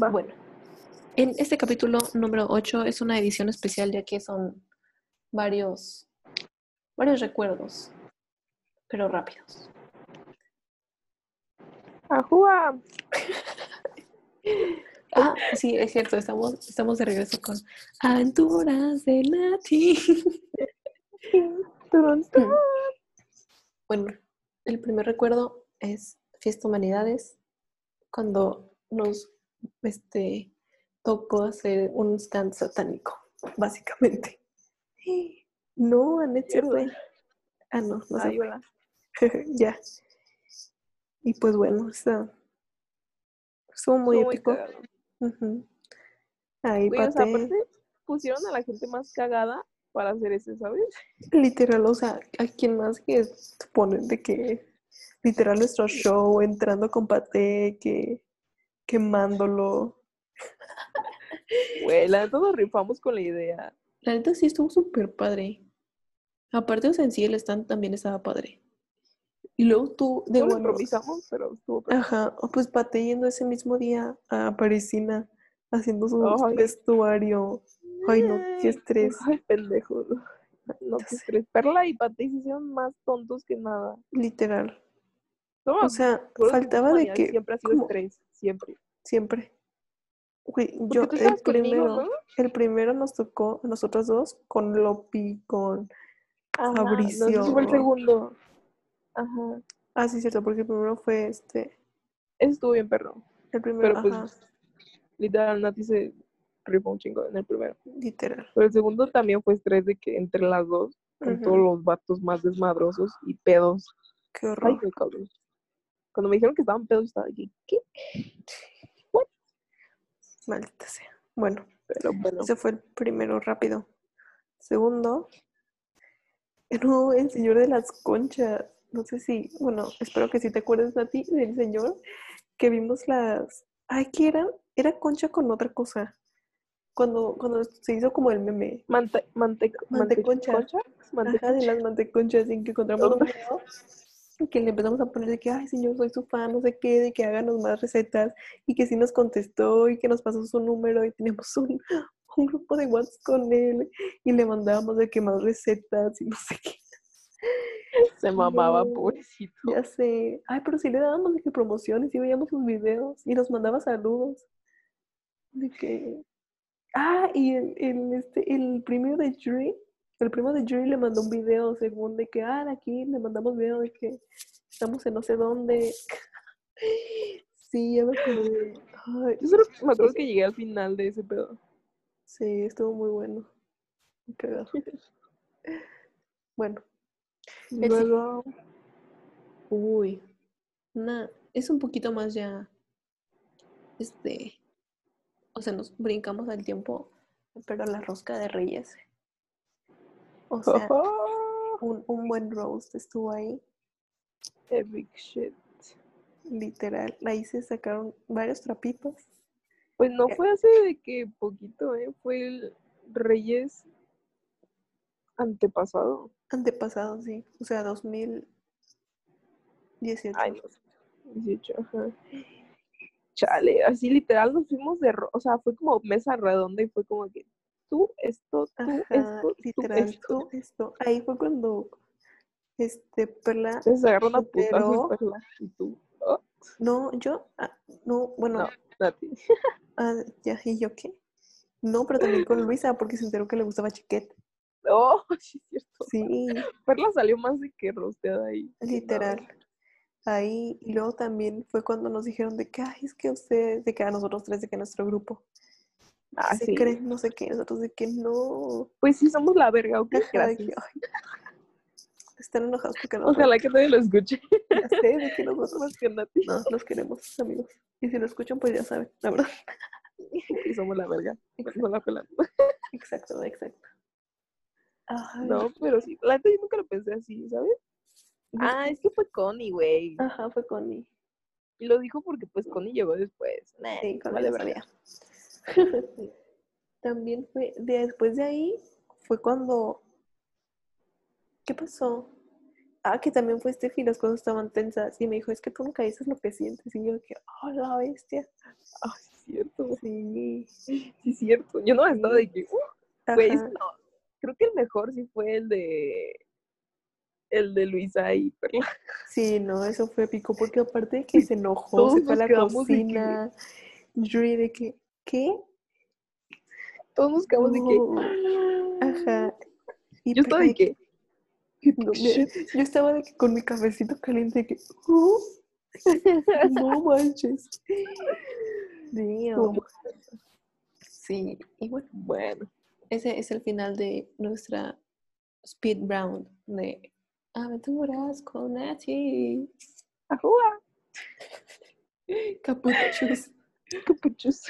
Va. Bueno, en este capítulo número 8 es una edición especial ya que son varios, varios recuerdos, pero rápidos. ¡Ajúa! Ah, sí, es cierto, estamos, estamos de regreso con Aventuras de Nati. Bueno, el primer recuerdo es Fiesta Humanidades, cuando nos este, tocó hacer un stand satánico, básicamente. No, se fue. Ah, no, no Ay, ya. Y pues bueno, está, estuvo muy Estuvo muy épico. cagado. Ujú. Ahí o sea, aparte pusieron a la gente más cagada para hacer eso, ¿sabes? Literal, o sea, ¿a quién más que ponen de que literal nuestro show entrando con Pate, que quemándolo? Güey, la neta nos rifamos con la idea. La neta sí estuvo súper padre. Aparte, o sea, en sí el stand también estaba padre. Y luego tú, de No bueno, improvisamos, pero estuvo padre. ajá, o pues Pate yendo ese mismo día a Parisina haciendo su Ay. vestuario. Ay, no, qué estrés. Ay, pendejo. No, qué estrés. Perla y Pati se hicieron más tontos que nada. Literal. No, O sea, faltaba de que Siempre ha sido como- estrés, siempre. Siempre. Porque yo tú el conmigo, primero, ¿no? el primero nos tocó a nosotros dos con Lopi, con Ajá, no, Fabricio. ese fue el segundo. Ajá. Ah, sí, cierto, porque el primero fue este, Ese estuvo bien perro. el primero, Pero pues, literal, Nati se rifó un chingo en el primero. literal. Pero el segundo también fue estrés de que entre las dos, con todos los vatos más desmadrosos y pedos. Qué Ay, horror. qué cabrón. Cuando me dijeron que estaban pedos, estaba aquí, ¿qué? Maldita sea. Bueno, Pero bueno, ese fue el primero rápido. Segundo, no, el señor de las conchas. No sé si, bueno, espero que sí te acuerdes, Nati, del señor que vimos las. Ay, ¿qué era? Era concha con otra cosa. Cuando, cuando se hizo como el meme. mante, mante, Manteconcha. manteconcha. Ajá, de las manteconchas, en que encontramos un video que le empezamos a poner de que, ay, señor, soy su fan, no sé qué, de que háganos más recetas, y que sí nos contestó y que nos pasó su número y teníamos un, un grupo de WhatsApp con él y le mandábamos de que más recetas y no sé qué. Se mamaba, pobrecito. Ya sé. Ay, pero sí le dábamos de que promociones y veíamos sus videos y nos mandaba saludos. De que. Ah, y el, el, este, el primo de Yuri, el primo de Yuri le mandó un video según de que, ah, de aquí le mandamos video de que estamos en no sé dónde. Sí, ya me acordé. Ay, Yo solo me acuerdo que llegué al final de ese pedo. sí, estuvo muy bueno. Cagado. Bueno, luego, Uy, una, es un poquito más ya, este, o sea, nos brincamos al tiempo, pero la rosca de Reyes. O sea, un, un buen roast estuvo ahí, epic shit. literal. Ahí se sacaron varios trapitos. Pues no Eh. fue hace de que poquito, ¿eh? Fue el Reyes antepasado. Antepasados, sí. O sea, 2018. Ay, no sé. 18, ajá. Chale, así literal nos fuimos de... ro- O sea, fue como mesa redonda y fue como que tú esto, tú Ajá, esto, literal, tú esto. Ahí fue cuando, este, Perla, se agarró una Pero- putazo Perla, y tú. Oh, no, yo, ah, no, bueno, no, Nati. Ah, ya, ¿y yo qué? No, pero también con Luisa, porque se enteró que le gustaba Chiquete. Oh, sí, es cierto. Sí, Perla salió más de que rosteada ahí. literal. Ahí, y luego también fue cuando nos dijeron de que, ay, es que ustedes, de que a nosotros tres, de que nuestro grupo, Ah, se sí. creen, no sé qué, nosotros de que no. Pues sí, somos la verga, ¿ok? De Gracias. que, ay, están enojados porque no. Ojalá que nadie lo escuche. Ya sé, de que nosotros no, los queremos, amigos. Y si lo escuchan, pues ya saben, la verdad. Y somos la verga. No la pelamos. Exacto, exacto. Ay, No, pero sí. La yo nunca lo pensé así, ¿sabes? Ah, es que fue Connie, güey. Ajá, fue Connie. Y lo dijo porque pues Connie llegó después. Nah, Sí, Connie vale También fue, de- después de ahí, fue cuando, ¿qué pasó? Ah, que también fue Steffi, las cosas estaban tensas, y me dijo, es que tú nunca dices lo que sientes, y yo que, oh, la bestia. Ay, cierto. Sí. Sí, es cierto. Yo no estaba de que, uh, Ajá. no. Creo que el mejor sí fue el de el de Luisa y Perla. Sí, no, eso fue épico, porque aparte de que se enojó, Todos se fue a la cocina. Yuri de que, ¿qué? Todos nos quedamos de que. Ajá. Y Yo estaba de que. No, yo estaba de que con mi cafecito caliente de que, "Uh, no manches. Dios. Sí, y bueno, Bueno, ese es el final de nuestra speed round de aventuras con Nati. ajúa, Capuchos. Capuchos.